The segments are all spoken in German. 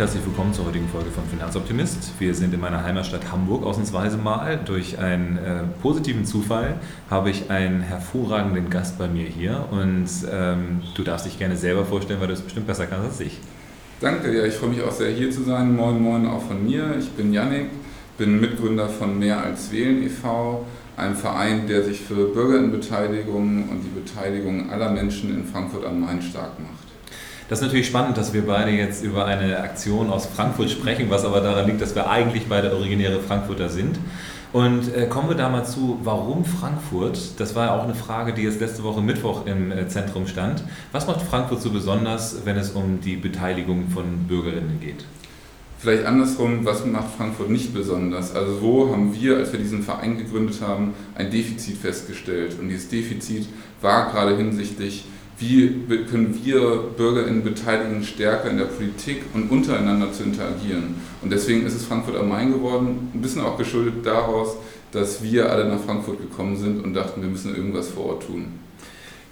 Herzlich willkommen zur heutigen Folge von Finanzoptimist. Wir sind in meiner Heimatstadt Hamburg ausnahmsweise mal. Durch einen äh, positiven Zufall habe ich einen hervorragenden Gast bei mir hier und ähm, du darfst dich gerne selber vorstellen, weil du es bestimmt besser kannst als ich. Danke, ja, ich freue mich auch sehr hier zu sein. Moin, moin auch von mir. Ich bin Yannick, bin Mitgründer von Mehr als Wählen e.V., einem Verein, der sich für Bürgerinnenbeteiligung und die Beteiligung aller Menschen in Frankfurt am Main stark macht. Das ist natürlich spannend, dass wir beide jetzt über eine Aktion aus Frankfurt sprechen, was aber daran liegt, dass wir eigentlich beide originäre Frankfurter sind. Und äh, kommen wir da mal zu, warum Frankfurt? Das war ja auch eine Frage, die jetzt letzte Woche Mittwoch im äh, Zentrum stand. Was macht Frankfurt so besonders, wenn es um die Beteiligung von Bürgerinnen geht? Vielleicht andersrum, was macht Frankfurt nicht besonders? Also wo haben wir, als wir diesen Verein gegründet haben, ein Defizit festgestellt? Und dieses Defizit war gerade hinsichtlich wie können wir BürgerInnen beteiligen, stärker in der Politik und untereinander zu interagieren. Und deswegen ist es Frankfurt am Main geworden, ein bisschen auch geschuldet daraus, dass wir alle nach Frankfurt gekommen sind und dachten, wir müssen irgendwas vor Ort tun.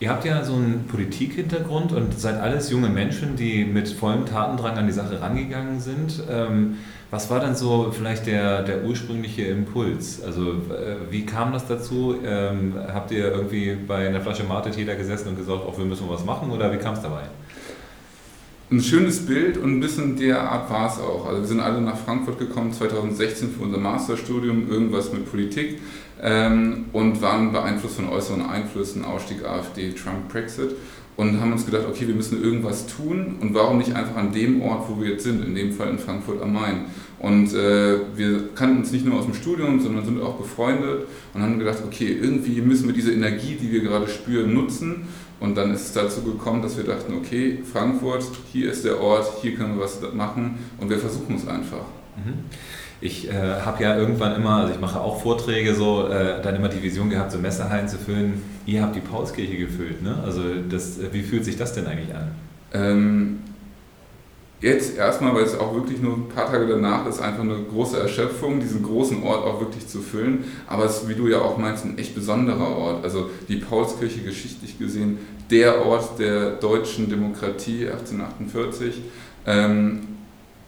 Ihr habt ja so einen Politikhintergrund und seid alles junge Menschen, die mit vollem Tatendrang an die Sache rangegangen sind. Ähm, was war dann so vielleicht der, der ursprüngliche Impuls? Also äh, wie kam das dazu? Ähm, habt ihr irgendwie bei einer Flasche Mate Täter gesessen und gesagt, auch wir müssen was machen oder wie kam es dabei? Ein schönes Bild und ein bisschen der Art war es auch. Also wir sind alle nach Frankfurt gekommen 2016 für unser Masterstudium, irgendwas mit Politik ähm, und waren beeinflusst von äußeren Einflüssen, Ausstieg AfD, Trump, Brexit und haben uns gedacht, okay, wir müssen irgendwas tun und warum nicht einfach an dem Ort, wo wir jetzt sind, in dem Fall in Frankfurt am Main. Und äh, wir kannten uns nicht nur aus dem Studium, sondern sind auch befreundet und haben gedacht, okay, irgendwie müssen wir diese Energie, die wir gerade spüren, nutzen. Und dann ist es dazu gekommen, dass wir dachten, okay, Frankfurt, hier ist der Ort, hier können wir was machen und wir versuchen es einfach. Mhm. Ich äh, habe ja irgendwann immer, also ich mache auch Vorträge so, äh, dann immer die Vision gehabt, so Messerhallen zu füllen. Ihr habt die Paulskirche gefüllt, ne? Also das, wie fühlt sich das denn eigentlich an? Ähm, jetzt erstmal, weil es auch wirklich nur ein paar Tage danach ist, einfach eine große Erschöpfung, diesen großen Ort auch wirklich zu füllen. Aber es ist, wie du ja auch meinst, ein echt besonderer Ort. Also die Paulskirche geschichtlich gesehen, der Ort der deutschen Demokratie 1848. Ähm,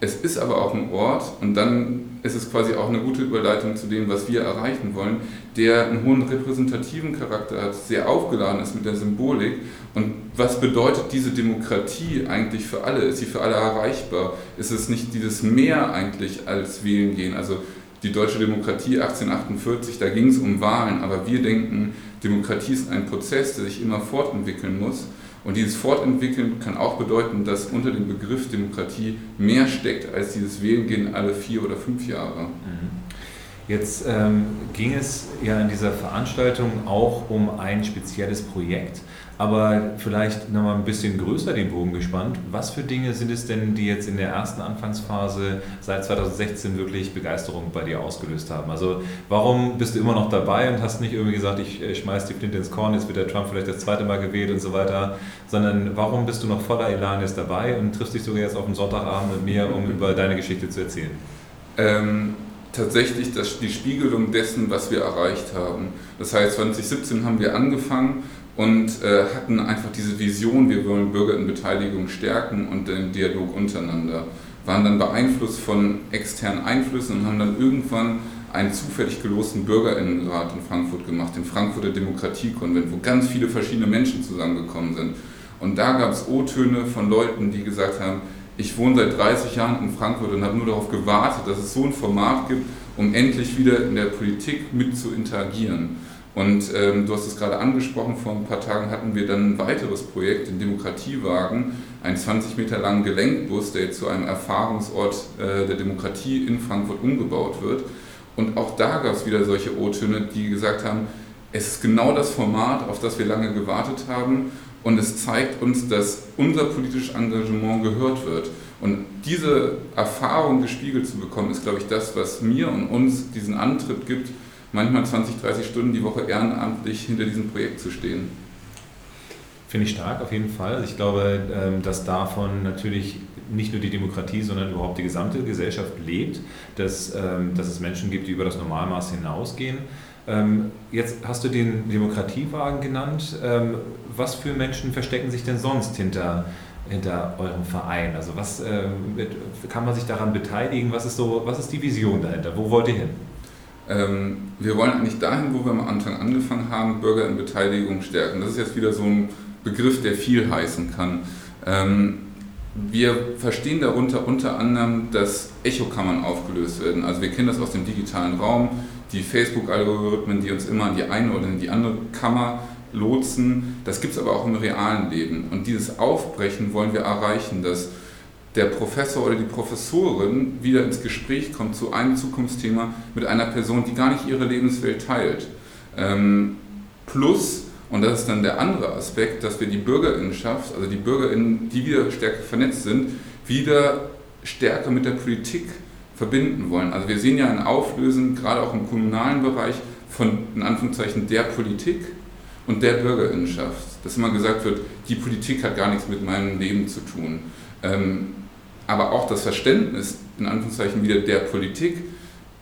es ist aber auch ein Ort, und dann ist es quasi auch eine gute Überleitung zu dem, was wir erreichen wollen, der einen hohen repräsentativen Charakter hat, sehr aufgeladen ist mit der Symbolik. Und was bedeutet diese Demokratie eigentlich für alle? Ist sie für alle erreichbar? Ist es nicht dieses Mehr eigentlich als Wählen gehen? Also die deutsche Demokratie 1848, da ging es um Wahlen, aber wir denken, Demokratie ist ein Prozess, der sich immer fortentwickeln muss. Und dieses Fortentwickeln kann auch bedeuten, dass unter dem Begriff Demokratie mehr steckt als dieses Wählen gehen alle vier oder fünf Jahre. Mhm. Jetzt ähm, ging es ja in dieser Veranstaltung auch um ein spezielles Projekt, aber vielleicht nochmal ein bisschen größer den Bogen gespannt. Was für Dinge sind es denn, die jetzt in der ersten Anfangsphase seit 2016 wirklich Begeisterung bei dir ausgelöst haben? Also warum bist du immer noch dabei und hast nicht irgendwie gesagt, ich äh, schmeiß die Flinte ins Korn, jetzt wird der Trump vielleicht das zweite Mal gewählt und so weiter, sondern warum bist du noch voller Elan jetzt dabei und triffst dich sogar jetzt auf dem Sonntagabend mit mir, um über deine Geschichte zu erzählen? Ähm tatsächlich das, die Spiegelung dessen, was wir erreicht haben. Das heißt, 2017 haben wir angefangen und äh, hatten einfach diese Vision, wir wollen Bürgerinnenbeteiligung stärken und den Dialog untereinander. Waren dann beeinflusst von externen Einflüssen und haben dann irgendwann einen zufällig gelosten Bürgerinnenrat in Frankfurt gemacht, den Frankfurter Demokratiekonvent, wo ganz viele verschiedene Menschen zusammengekommen sind. Und da gab es O-Töne von Leuten, die gesagt haben, ich wohne seit 30 Jahren in Frankfurt und habe nur darauf gewartet, dass es so ein Format gibt, um endlich wieder in der Politik mit zu interagieren. Und ähm, du hast es gerade angesprochen, vor ein paar Tagen hatten wir dann ein weiteres Projekt, den Demokratiewagen, einen 20 Meter langen Gelenkbus, der jetzt zu einem Erfahrungsort äh, der Demokratie in Frankfurt umgebaut wird. Und auch da gab es wieder solche O-Töne, die gesagt haben, es ist genau das Format, auf das wir lange gewartet haben und es zeigt uns, dass unser politisches Engagement gehört wird. Und diese Erfahrung gespiegelt zu bekommen, ist, glaube ich, das, was mir und uns diesen Antritt gibt, manchmal 20, 30 Stunden die Woche ehrenamtlich hinter diesem Projekt zu stehen. Finde ich stark, auf jeden Fall. Ich glaube, ähm, dass davon natürlich nicht nur die Demokratie, sondern überhaupt die gesamte Gesellschaft lebt, dass, ähm, dass es Menschen gibt, die über das Normalmaß hinausgehen. Ähm, jetzt hast du den Demokratiewagen genannt. Was für Menschen verstecken sich denn sonst hinter hinter eurem Verein? Also was äh, kann man sich daran beteiligen? Was ist so, was ist die Vision dahinter? Wo wollt ihr hin? Ähm, wir wollen eigentlich dahin, wo wir am Anfang angefangen haben, Bürger in Beteiligung stärken. Das ist jetzt wieder so ein Begriff, der viel heißen kann. Wir verstehen darunter unter anderem, dass Echokammern aufgelöst werden. Also wir kennen das aus dem digitalen Raum, die Facebook-Algorithmen, die uns immer an die eine oder in die andere Kammer lotsen. Das gibt es aber auch im realen Leben. Und dieses Aufbrechen wollen wir erreichen, dass der Professor oder die Professorin wieder ins Gespräch kommt zu einem Zukunftsthema mit einer Person, die gar nicht ihre Lebenswelt teilt. Ähm, plus, und das ist dann der andere Aspekt, dass wir die Bürgerinnenschaft, also die Bürgerinnen, die wieder stärker vernetzt sind, wieder stärker mit der Politik verbinden wollen. Also wir sehen ja ein Auflösen, gerade auch im kommunalen Bereich, von in Anführungszeichen der Politik und der Bürgerinnenschaft. Dass immer gesagt wird, die Politik hat gar nichts mit meinem Leben zu tun. Ähm, aber auch das Verständnis, in Anführungszeichen wieder der Politik,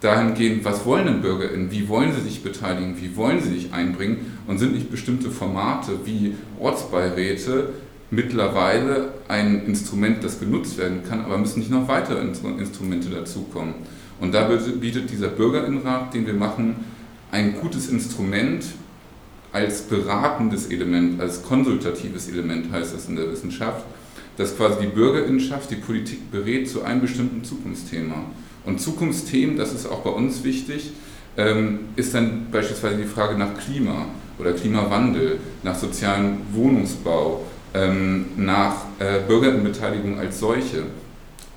dahingehend, was wollen denn BürgerInnen, wie wollen sie sich beteiligen, wie wollen sie sich einbringen und sind nicht bestimmte Formate wie Ortsbeiräte mittlerweile ein Instrument, das genutzt werden kann, aber müssen nicht noch weitere Instrumente dazukommen. Und da bietet dieser Bürgerinnenrat, den wir machen, ein gutes Instrument als beratendes Element, als konsultatives Element heißt es in der Wissenschaft, dass quasi die Bürgerinnenschaft die Politik berät zu einem bestimmten Zukunftsthema. Und Zukunftsthemen, das ist auch bei uns wichtig, ähm, ist dann beispielsweise die Frage nach Klima oder Klimawandel, nach sozialem Wohnungsbau, ähm, nach äh, Bürgerinnenbeteiligung als solche.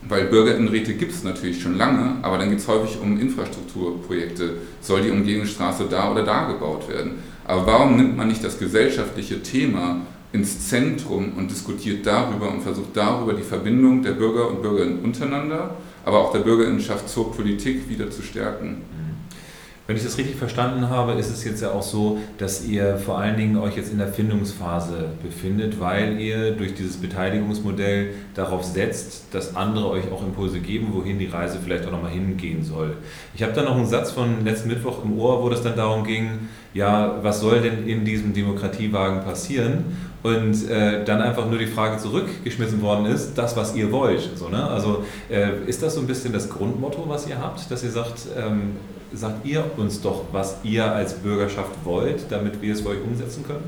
Weil Bürgerinnenräte gibt es natürlich schon lange, aber dann geht es häufig um Infrastrukturprojekte. Soll die Umgehungsstraße da oder da gebaut werden? Aber warum nimmt man nicht das gesellschaftliche Thema ins Zentrum und diskutiert darüber und versucht darüber die Verbindung der Bürger und Bürgerinnen untereinander, aber auch der Bürgerinnenschaft zur Politik wieder zu stärken. Wenn ich das richtig verstanden habe, ist es jetzt ja auch so, dass ihr vor allen Dingen euch jetzt in der Findungsphase befindet, weil ihr durch dieses Beteiligungsmodell darauf setzt, dass andere euch auch Impulse geben, wohin die Reise vielleicht auch nochmal hingehen soll. Ich habe da noch einen Satz von letzten Mittwoch im Ohr, wo das dann darum ging, ja, was soll denn in diesem Demokratiewagen passieren? Und äh, dann einfach nur die Frage zurückgeschmissen worden ist, das, was ihr wollt. So, ne? Also äh, ist das so ein bisschen das Grundmotto, was ihr habt, dass ihr sagt, ähm, sagt ihr uns doch, was ihr als Bürgerschaft wollt, damit wir es für euch umsetzen können?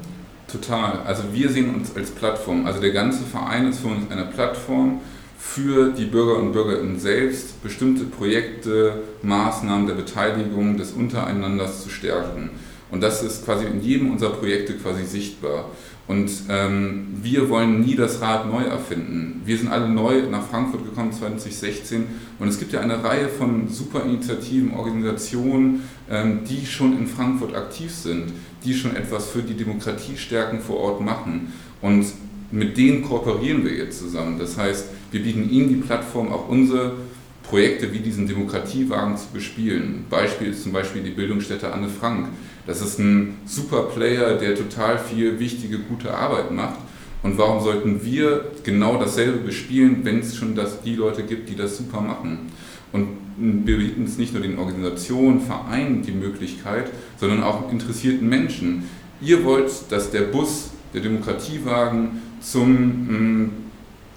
Total. Also wir sehen uns als Plattform. Also der ganze Verein ist für uns eine Plattform für die Bürger und Bürgerinnen selbst, bestimmte Projekte, Maßnahmen der Beteiligung, des Untereinanders zu stärken. Und das ist quasi in jedem unserer Projekte quasi sichtbar. Und ähm, wir wollen nie das Rad neu erfinden. Wir sind alle neu nach Frankfurt gekommen 2016 und es gibt ja eine Reihe von super Initiativen, Organisationen, ähm, die schon in Frankfurt aktiv sind, die schon etwas für die Demokratiestärken vor Ort machen. Und mit denen kooperieren wir jetzt zusammen. Das heißt, wir bieten ihnen die Plattform, auch unsere Projekte wie diesen Demokratiewagen zu bespielen. Beispiel ist zum Beispiel die Bildungsstätte Anne Frank das ist ein super Player, der total viel wichtige, gute Arbeit macht. Und warum sollten wir genau dasselbe bespielen, wenn es schon das, die Leute gibt, die das super machen? Und wir bieten es nicht nur den Organisationen, Vereinen die Möglichkeit, sondern auch interessierten Menschen. Ihr wollt, dass der Bus, der Demokratiewagen zum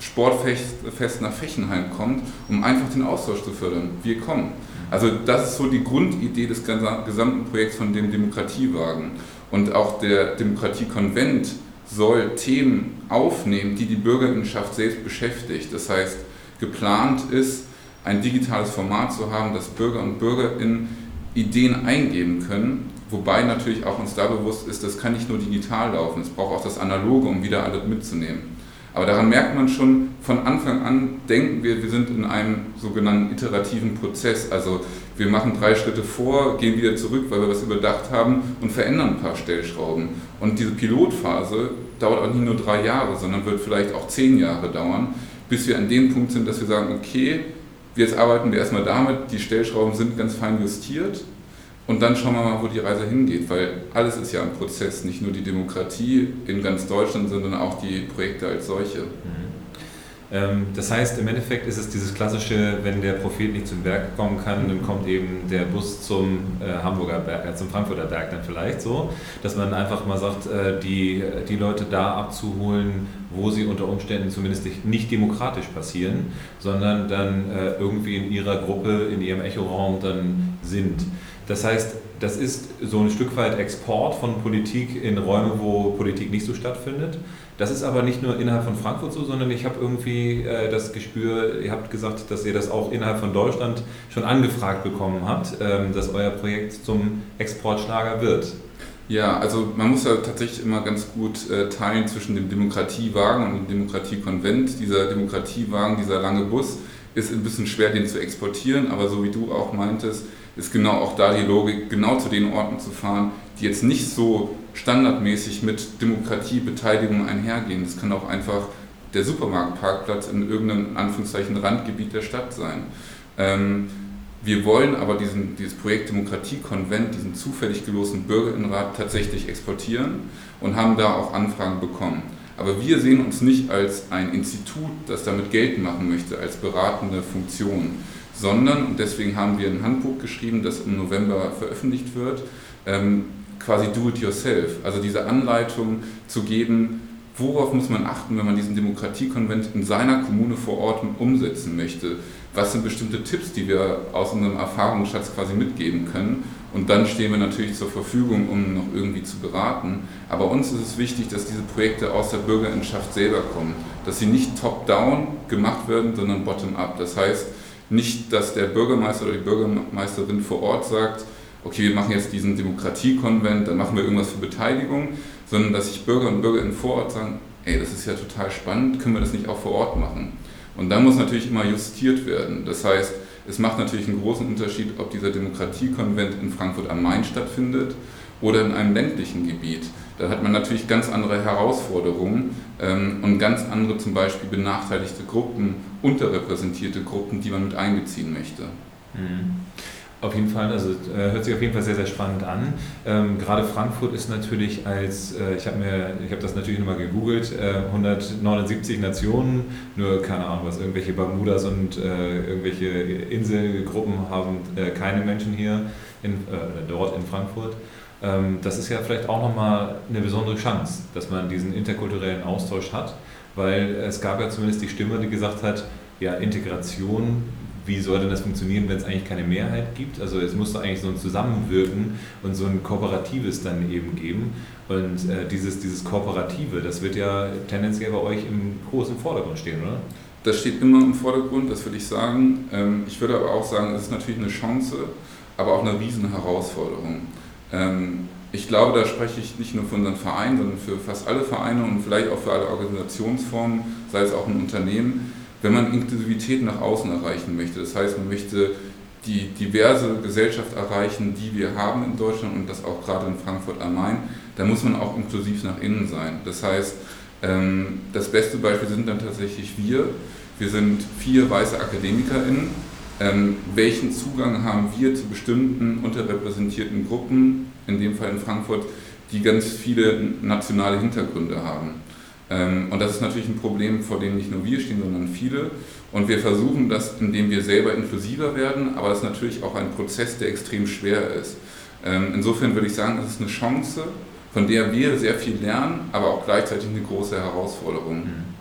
Sportfest nach Fechenheim kommt, um einfach den Austausch zu fördern. Wir kommen. Also das ist so die Grundidee des gesamten Projekts von dem Demokratiewagen. Und auch der Demokratiekonvent soll Themen aufnehmen, die die Bürgerinnenschaft selbst beschäftigt. Das heißt, geplant ist, ein digitales Format zu haben, das Bürger und Bürgerinnen Ideen eingeben können, wobei natürlich auch uns da bewusst ist, das kann nicht nur digital laufen, es braucht auch das Analoge, um wieder alles mitzunehmen. Aber daran merkt man schon, von Anfang an denken wir, wir sind in einem sogenannten iterativen Prozess. Also wir machen drei Schritte vor, gehen wieder zurück, weil wir was überdacht haben und verändern ein paar Stellschrauben. Und diese Pilotphase dauert auch nicht nur drei Jahre, sondern wird vielleicht auch zehn Jahre dauern, bis wir an dem Punkt sind, dass wir sagen, okay, jetzt arbeiten wir erstmal damit, die Stellschrauben sind ganz fein justiert und dann schauen wir mal, wo die Reise hingeht, weil alles ist ja ein Prozess, nicht nur die Demokratie in ganz Deutschland, sondern auch die Projekte als solche. Mhm. Ähm, das heißt, im Endeffekt ist es dieses klassische, wenn der Prophet nicht zum Berg kommen kann, dann kommt eben der Bus zum äh, Hamburger Berg, äh, zum Frankfurter Berg dann vielleicht so, dass man einfach mal sagt, äh, die, die Leute da abzuholen, wo sie unter Umständen zumindest nicht demokratisch passieren, sondern dann äh, irgendwie in ihrer Gruppe, in ihrem Echoraum dann sind. Das heißt, das ist so ein Stück weit Export von Politik in Räume, wo Politik nicht so stattfindet. Das ist aber nicht nur innerhalb von Frankfurt so, sondern ich habe irgendwie äh, das Gespür, ihr habt gesagt, dass ihr das auch innerhalb von Deutschland schon angefragt bekommen habt, ähm, dass euer Projekt zum Exportschlager wird. Ja, also man muss ja tatsächlich immer ganz gut äh, teilen zwischen dem Demokratiewagen und dem Demokratiekonvent. Dieser Demokratiewagen, dieser lange Bus, ist ein bisschen schwer, den zu exportieren, aber so wie du auch meintest, ist genau auch da die Logik, genau zu den Orten zu fahren, die jetzt nicht so standardmäßig mit Demokratiebeteiligung einhergehen. Das kann auch einfach der Supermarktparkplatz in irgendeinem Anführungszeichen Randgebiet der Stadt sein. Ähm, wir wollen aber diesen, dieses Projekt Demokratiekonvent, diesen zufällig gelosten Bürgerinnenrat tatsächlich exportieren und haben da auch Anfragen bekommen. Aber wir sehen uns nicht als ein Institut, das damit Geld machen möchte, als beratende Funktion, sondern, und deswegen haben wir ein Handbuch geschrieben, das im November veröffentlicht wird, ähm, quasi do-it-yourself, also diese Anleitung zu geben, worauf muss man achten, wenn man diesen Demokratiekonvent in seiner Kommune vor Ort umsetzen möchte. Was sind bestimmte Tipps, die wir aus unserem Erfahrungsschatz quasi mitgeben können? Und dann stehen wir natürlich zur Verfügung, um noch irgendwie zu beraten. Aber uns ist es wichtig, dass diese Projekte aus der Bürgerinnenschaft selber kommen. Dass sie nicht top-down gemacht werden, sondern bottom-up. Das heißt nicht, dass der Bürgermeister oder die Bürgermeisterin vor Ort sagt, okay, wir machen jetzt diesen Demokratiekonvent, dann machen wir irgendwas für Beteiligung, sondern dass sich Bürger und Bürgerinnen vor Ort sagen, ey, das ist ja total spannend, können wir das nicht auch vor Ort machen? Und dann muss natürlich immer justiert werden. Das heißt, es macht natürlich einen großen Unterschied, ob dieser Demokratiekonvent in Frankfurt am Main stattfindet oder in einem ländlichen Gebiet. Da hat man natürlich ganz andere Herausforderungen ähm, und ganz andere zum Beispiel benachteiligte Gruppen, unterrepräsentierte Gruppen, die man mit einbeziehen möchte. Mhm. Auf jeden Fall, also äh, hört sich auf jeden Fall sehr, sehr spannend an. Ähm, gerade Frankfurt ist natürlich als, äh, ich habe mir, ich habe das natürlich nochmal gegoogelt, äh, 179 Nationen, nur keine Ahnung was, irgendwelche Bermudas und äh, irgendwelche Inselgruppen haben äh, keine Menschen hier in, dort in Frankfurt. Ähm, das ist ja vielleicht auch nochmal eine besondere Chance, dass man diesen interkulturellen Austausch hat, weil es gab ja zumindest die Stimme, die gesagt hat, ja, Integration wie soll denn das funktionieren, wenn es eigentlich keine Mehrheit gibt? Also es muss doch eigentlich so ein Zusammenwirken und so ein Kooperatives dann eben geben. Und äh, dieses, dieses Kooperative, das wird ja tendenziell bei euch im großen Vordergrund stehen, oder? Das steht immer im Vordergrund, das würde ich sagen. Ähm, ich würde aber auch sagen, es ist natürlich eine Chance, aber auch eine Riesenherausforderung. Ähm, ich glaube, da spreche ich nicht nur für unseren Verein, sondern für fast alle Vereine und vielleicht auch für alle Organisationsformen, sei es auch ein Unternehmen wenn man Inklusivität nach außen erreichen möchte. Das heißt, man möchte die diverse Gesellschaft erreichen, die wir haben in Deutschland und das auch gerade in Frankfurt am Main, dann muss man auch inklusiv nach innen sein. Das heißt, ähm, das beste Beispiel sind dann tatsächlich wir. Wir sind vier weiße AkademikerInnen. Ähm, welchen Zugang haben wir zu bestimmten unterrepräsentierten Gruppen, in dem Fall in Frankfurt, die ganz viele nationale Hintergründe haben? Ähm, und das ist natürlich ein Problem, vor dem nicht nur wir stehen, sondern viele. Und wir versuchen das, indem wir selber inklusiver werden, aber es ist natürlich auch ein Prozess, der extrem schwer ist. Ähm, insofern würde ich sagen, es ist eine Chance, von der wir sehr viel lernen, aber auch gleichzeitig eine große Herausforderung. Mhm.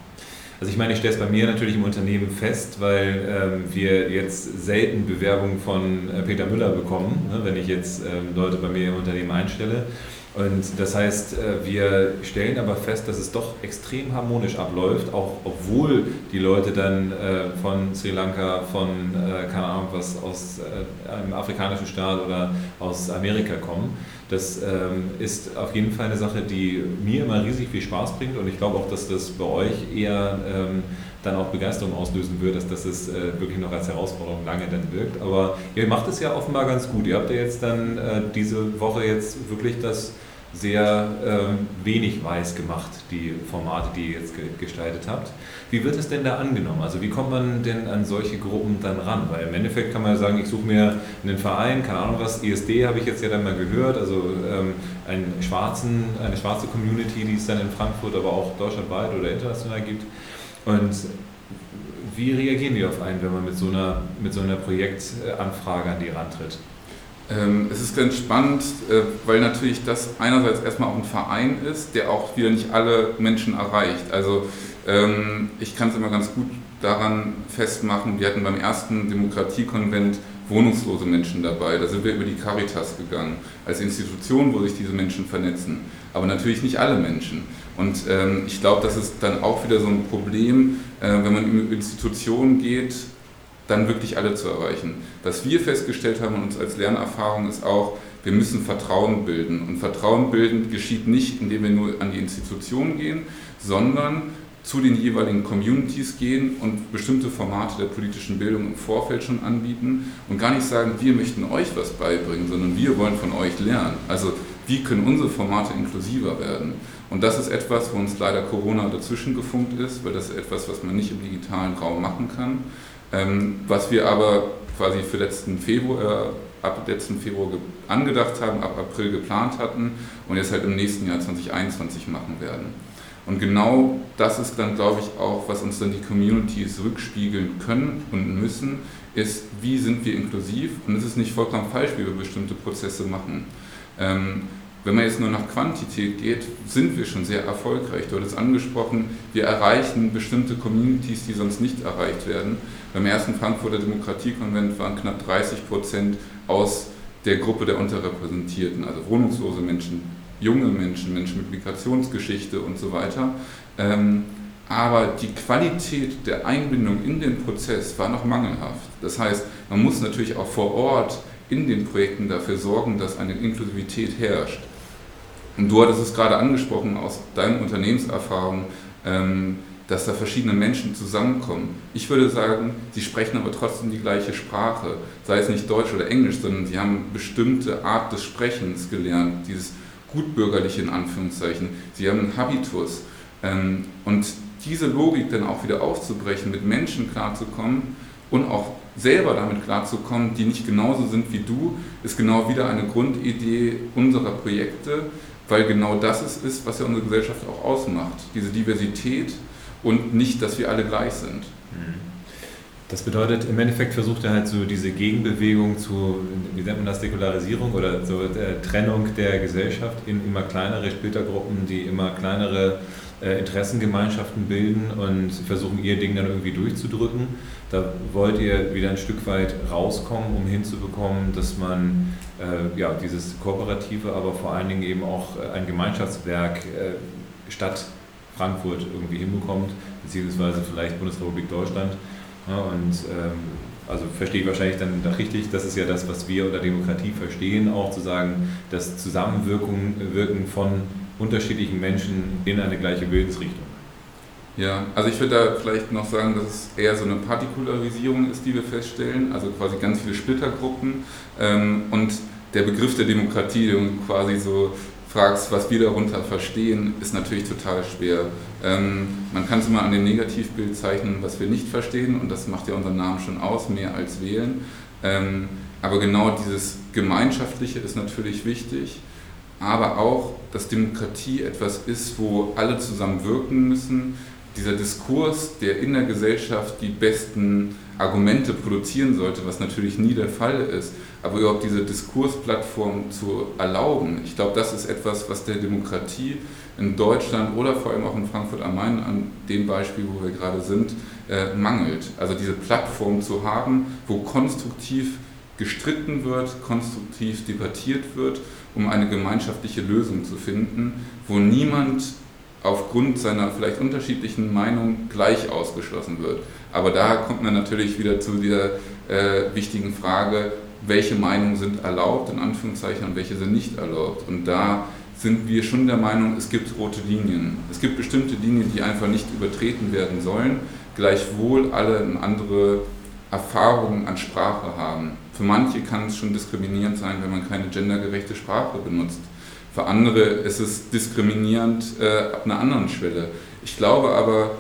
Also ich meine, ich stelle es bei mir natürlich im Unternehmen fest, weil ähm, wir jetzt selten Bewerbungen von äh, Peter Müller bekommen, ne, wenn ich jetzt ähm, Leute bei mir im Unternehmen einstelle. Und das heißt, äh, wir stellen aber fest, dass es doch extrem harmonisch abläuft, auch obwohl die Leute dann äh, von Sri Lanka, von, äh, keine Ahnung, was aus einem afrikanischen Staat oder aus Amerika kommen. Das ähm, ist auf jeden Fall eine Sache, die mir immer riesig viel Spaß bringt und ich glaube auch, dass das bei euch eher ähm, dann auch Begeisterung auslösen wird, dass, es äh, wirklich noch als Herausforderung lange dann wirkt. Aber ihr macht es ja offenbar ganz gut. Ihr habt ja jetzt dann äh, diese Woche jetzt wirklich das sehr äh, wenig weiß gemacht, die Formate, die ihr jetzt ge gestaltet habt. Wie wird es denn da angenommen? Also wie kommt man denn an solche Gruppen dann ran? Weil im Endeffekt kann man ja sagen, ich suche mir einen Verein, keine Ahnung was, ISD habe ich jetzt ja dann mal gehört, also ähm, einen schwarzen, eine schwarze Community, die es dann in Frankfurt, aber auch deutschlandweit oder international gibt. Und wie reagieren die auf einen, wenn man mit so einer, mit so einer Projektanfrage an die rantritt? Ähm, es ist ganz spannend, äh, weil natürlich das einerseits erstmal auch ein Verein ist, der auch wieder nicht alle Menschen erreicht. Also ähm, ich kann es immer ganz gut daran festmachen, wir hatten beim ersten Demokratiekonvent wohnungslose Menschen dabei. Da sind wir über die Caritas gegangen, als Institution, wo sich diese Menschen vernetzen. Aber natürlich nicht alle Menschen. Und ähm, ich glaube, das ist dann auch wieder so ein Problem, äh, wenn man in Institutionen geht, dann wirklich alle zu erreichen. Was wir festgestellt haben und uns als Lernerfahrung ist auch, wir müssen Vertrauen bilden. Und Vertrauen bilden geschieht nicht, indem wir nur an die Institution gehen, sondern zu den jeweiligen Communities gehen und bestimmte Formate der politischen Bildung im Vorfeld schon anbieten und gar nicht sagen, wir möchten euch was beibringen, sondern wir wollen von euch lernen. Also wie können unsere Formate inklusiver werden? Und das ist etwas, wo uns leider Corona dazwischen gefunkt ist, weil das ist etwas, was man nicht im digitalen Raum machen kann. Ähm, was wir aber quasi für letzten Februar, äh, ab letzten Februar angedacht haben, ab April geplant hatten und jetzt halt im nächsten Jahr 2021 machen werden. Und genau das ist dann, glaube ich, auch, was uns dann die Communities rückspiegeln können und müssen, ist, wie sind wir inklusiv? Und es ist nicht vollkommen falsch, wie wir bestimmte Prozesse machen. Ähm, wenn man jetzt nur nach Quantität geht, sind wir schon sehr erfolgreich. Du hattest angesprochen, wir erreichen bestimmte Communities, die sonst nicht erreicht werden. Beim ersten Frankfurter Demokratiekonvent waren knapp 30 Prozent aus der Gruppe der Unterrepräsentierten, also wohnungslose Menschen, junge Menschen, Menschen mit Migrationsgeschichte und so weiter. Ähm, aber die Qualität der Einbindung in den Prozess war noch mangelhaft. Das heißt, man muss natürlich auch vor Ort in den Projekten dafür sorgen, dass eine Inklusivität herrscht. Und du hattest es gerade angesprochen aus deinen Unternehmenserfahrungen, ähm, dass da verschiedene Menschen zusammenkommen. Ich würde sagen, sie sprechen aber trotzdem die gleiche Sprache, sei es nicht Deutsch oder Englisch, sondern sie haben bestimmte Art des Sprechens gelernt, dieses gutbürgerliche in Anführungszeichen. Sie haben einen Habitus. Ähm, und diese Logik dann auch wieder aufzubrechen, mit Menschen klarzukommen und auch selber damit klarzukommen, die nicht genauso sind wie du, ist genau wieder eine Grundidee unserer Projekte, weil genau das es ist, was ja unsere Gesellschaft auch ausmacht. Diese Diversität und nicht, dass wir alle gleich sind. Mhm. Das bedeutet, im Endeffekt versucht er halt so diese Gegenbewegung zu, wie nennt man das, Säkularisierung oder so der Trennung der Gesellschaft in immer kleinere Splittergruppen, die immer kleinere äh, Interessengemeinschaften bilden und versuchen ihr Ding dann irgendwie durchzudrücken. Da wollt ihr wieder ein Stück weit rauskommen, um hinzubekommen, dass man äh, ja, dieses Kooperative, aber vor allen Dingen eben auch ein Gemeinschaftswerk äh, Stadt Frankfurt irgendwie hinbekommt, beziehungsweise vielleicht Bundesrepublik Deutschland ja, und ähm, also verstehe ich wahrscheinlich dann richtig, das ist ja das, was wir unter Demokratie verstehen, auch zu sagen, das Zusammenwirken von unterschiedlichen Menschen in eine gleiche Willensrichtung. Ja, also ich würde da vielleicht noch sagen, dass es eher so eine Partikularisierung ist, die wir feststellen, also quasi ganz viele Splittergruppen ähm, und der Begriff der Demokratie, der quasi so fragst, was wir darunter verstehen, ist natürlich total schwer. Ähm, man kann es immer an dem Negativbild zeichnen, was wir nicht verstehen, und das macht ja unseren Namen schon aus, mehr als wählen. Ähm, aber genau dieses Gemeinschaftliche ist natürlich wichtig, aber auch, dass Demokratie etwas ist, wo alle zusammen wirken müssen. Dieser Diskurs, der in der Gesellschaft die besten Argumente produzieren sollte, was natürlich nie der Fall ist, aber überhaupt diese Diskursplattform zu erlauben, ich glaube, das ist etwas, was der Demokratie in Deutschland oder vor allem auch in Frankfurt am Main, an dem Beispiel, wo wir gerade sind, äh, mangelt. Also diese Plattform zu haben, wo konstruktiv gestritten wird, konstruktiv debattiert wird, um eine gemeinschaftliche Lösung zu finden, wo niemand aufgrund seiner vielleicht unterschiedlichen Meinung gleich ausgeschlossen wird. Aber da kommt man natürlich wieder zu der äh, wichtigen Frage, welche Meinungen sind erlaubt, in Anführungszeichen, und welche sind nicht erlaubt. Und da sind wir schon der Meinung, es gibt rote Linien. Es gibt bestimmte Linien, die einfach nicht übertreten werden sollen, gleichwohl alle andere Erfahrungen an Sprache haben. Für manche kann es schon diskriminierend sein, wenn man keine gendergerechte Sprache benutzt. Für andere ist es diskriminierend äh, ab einer anderen Schwelle. Ich glaube aber,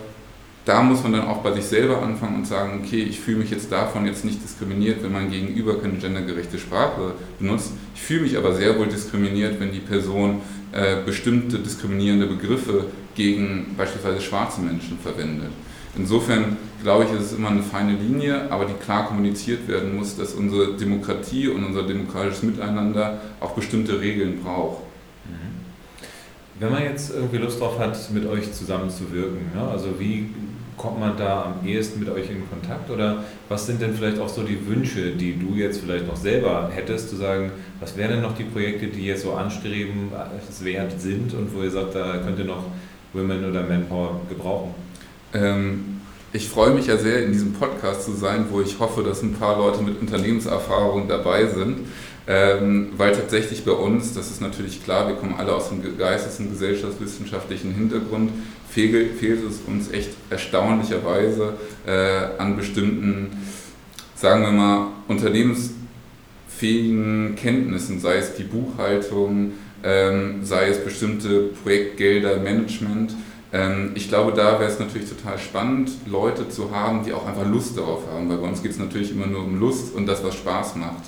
da muss man dann auch bei sich selber anfangen und sagen, okay, ich fühle mich jetzt davon jetzt nicht diskriminiert, wenn mein Gegenüber keine gendergerechte Sprache benutzt. Ich fühle mich aber sehr wohl diskriminiert, wenn die Person äh, bestimmte diskriminierende Begriffe gegen beispielsweise schwarze Menschen verwendet. Insofern glaube ich, ist es immer eine feine Linie, aber die klar kommuniziert werden muss, dass unsere Demokratie und unser demokratisches Miteinander auch bestimmte Regeln braucht. Mhm. Wenn man jetzt irgendwie Lust drauf hat, mit euch zusammenzuwirken, ja, also wie kommt man da am ehesten mit euch in Kontakt oder was sind denn vielleicht auch so die Wünsche, die du jetzt vielleicht noch selber hättest, zu sagen, was wären denn noch die Projekte, die jetzt so anstrebenswert sind und wo ihr sagt, da könnt ihr noch Women oder Manpower gebrauchen? Ähm, ich freue mich ja sehr, in diesem Podcast zu sein, wo ich hoffe, dass ein paar Leute mit Unternehmenserfahrung dabei sind. Ähm, weil tatsächlich bei uns, das ist natürlich klar, wir kommen alle aus dem geistes- und gesellschaftswissenschaftlichen Hintergrund, fehlt, fehlt es uns echt erstaunlicherweise äh, an bestimmten, sagen wir mal, unternehmensfähigen Kenntnissen, sei es die Buchhaltung, ähm, sei es bestimmte Projektgelder, Management. Ähm, ich glaube, da wäre es natürlich total spannend, Leute zu haben, die auch einfach Lust darauf haben, weil bei uns geht es natürlich immer nur um Lust und das, was Spaß macht.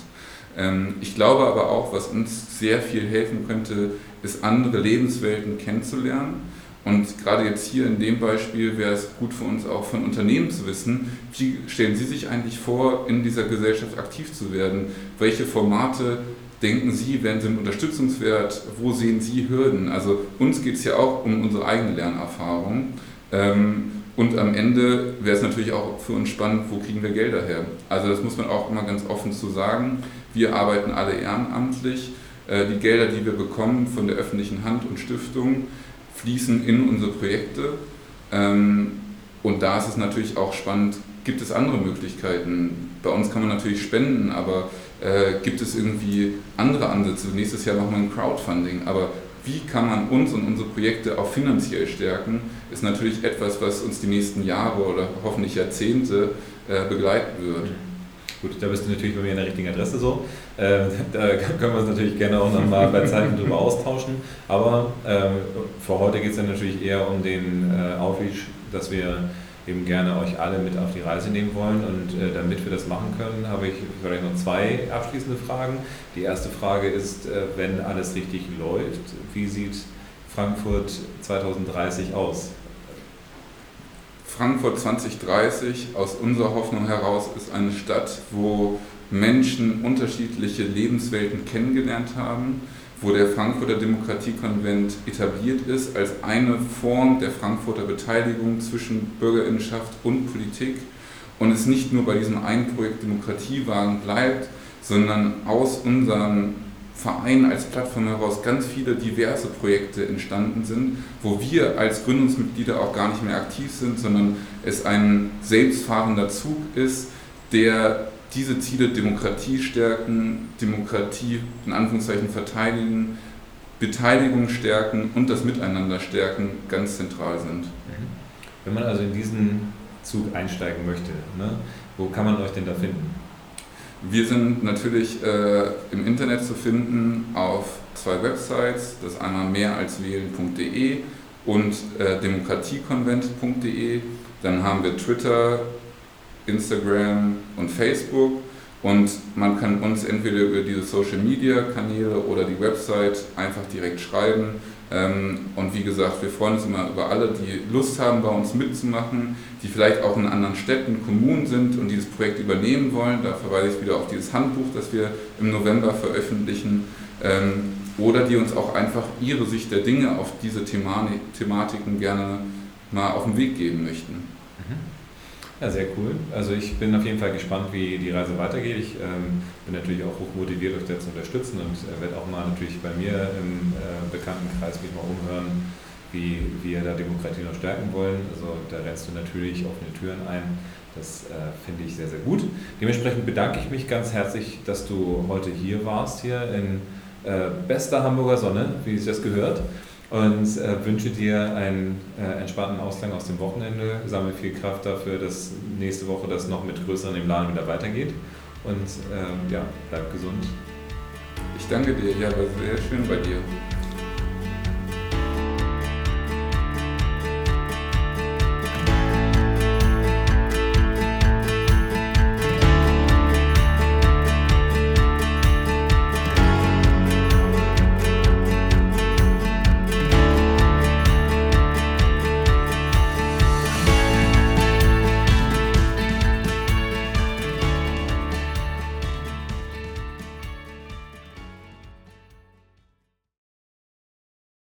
Ähm, ich glaube aber auch, was uns sehr viel helfen könnte, ist andere Lebenswelten kennenzulernen. Und gerade jetzt hier in dem Beispiel wäre es gut für uns auch von Unternehmen zu wissen, wie stellen Sie sich eigentlich vor, in dieser Gesellschaft aktiv zu werden? Welche Formate denken Sie, wären sind unterstützungswert? Wo sehen Sie Hürden? Also uns geht es ja auch um unsere eigene Lernerfahrung. Ähm, und am Ende wäre es natürlich auch für uns spannend, wo kriegen wir Gelder her? Also das muss man auch immer ganz offen zu sagen. Wir arbeiten alle ehrenamtlich. Äh, die Gelder, die wir bekommen von der öffentlichen Hand und Stiftung, fließen in unsere Projekte. Ähm, und da ist es natürlich auch spannend, gibt es andere Möglichkeiten? Bei uns kann man natürlich spenden, aber äh, gibt es irgendwie andere Ansätze? Nächstes Jahr machen wir ein Crowdfunding, aber wie kann man uns und unsere Projekte auch finanziell stärken, ist natürlich etwas, was uns die nächsten Jahre oder hoffentlich Jahrzehnte äh, begleiten wird. Gut, da bist du natürlich bei mir in der richtigen Adresse so. Äh, da können wir uns natürlich gerne auch nochmal bei Zeiten drüber austauschen. Aber ähm, für heute geht es dann natürlich eher um den äh, Outreach, dass wir eben gerne euch alle mit auf die Reise nehmen wollen. Und äh, damit wir das machen können, habe ich vielleicht noch zwei abschließende Fragen. Die erste Frage ist, äh, wenn alles richtig läuft, wie sieht Frankfurt 2030 aus? Frankfurt 2030 aus unserer Hoffnung heraus ist eine Stadt, wo Menschen unterschiedliche Lebenswelten kennengelernt haben wo der Frankfurter Demokratiekonvent etabliert ist als eine Form der Frankfurter Beteiligung zwischen Bürgerinnenschaft und Politik. Und es nicht nur bei diesem einen Projekt Demokratiewagen bleibt, sondern aus unserem Verein als Plattform heraus ganz viele diverse Projekte entstanden sind, wo wir als Gründungsmitglieder auch gar nicht mehr aktiv sind, sondern es ein selbstfahrender Zug ist, der diese Ziele Demokratie stärken, Demokratie in Anführungszeichen verteidigen, Beteiligung stärken und das Miteinander stärken ganz zentral sind. Mhm. Wenn man also in diesen Zug einsteigen möchte, ne, wo kann man euch denn da finden? Wir sind natürlich äh, im Internet zu finden auf zwei Websites, das einmal mehr als wählen.de und äh, demokratiekonvent.de. Dann haben wir Twitter, Instagram und Facebook. Und man kann uns entweder über diese Social Media Kanäle oder die Website einfach direkt schreiben. Ähm, und wie gesagt, wir freuen uns immer über alle, die Lust haben, bei uns mitzumachen, die vielleicht auch in anderen Städten, Kommunen sind und dieses Projekt übernehmen wollen. Da verweise ich wieder auf dieses Handbuch, das wir im November veröffentlichen. Ähm, oder die uns auch einfach ihre Sicht der Dinge auf diese Thematiken gerne mal auf den Weg geben möchten. Ja, sehr cool. Also ich bin auf jeden Fall gespannt, wie die Reise weitergeht. Ich ähm, bin natürlich auch hoch motiviert, euch da zu unterstützen und äh, werde auch mal natürlich bei mir im äh, Bekanntenkreis mich mal umhören, wie wir da Demokratie noch stärken wollen. Also da rennst du natürlich offene Türen ein. Das äh, finde ich sehr, sehr gut. Dementsprechend bedanke ich mich ganz herzlich, dass du heute hier warst, hier in äh, bester Hamburger Sonne, wie sich das gehört und äh, wünsche dir einen äh, entspannten Ausgang aus dem Wochenende. Sammle viel Kraft dafür, dass nächste Woche das noch mit größeren im Laden wieder weitergeht. Und äh, ja, bleib gesund. Ich danke dir, ja, war sehr schön bei dir.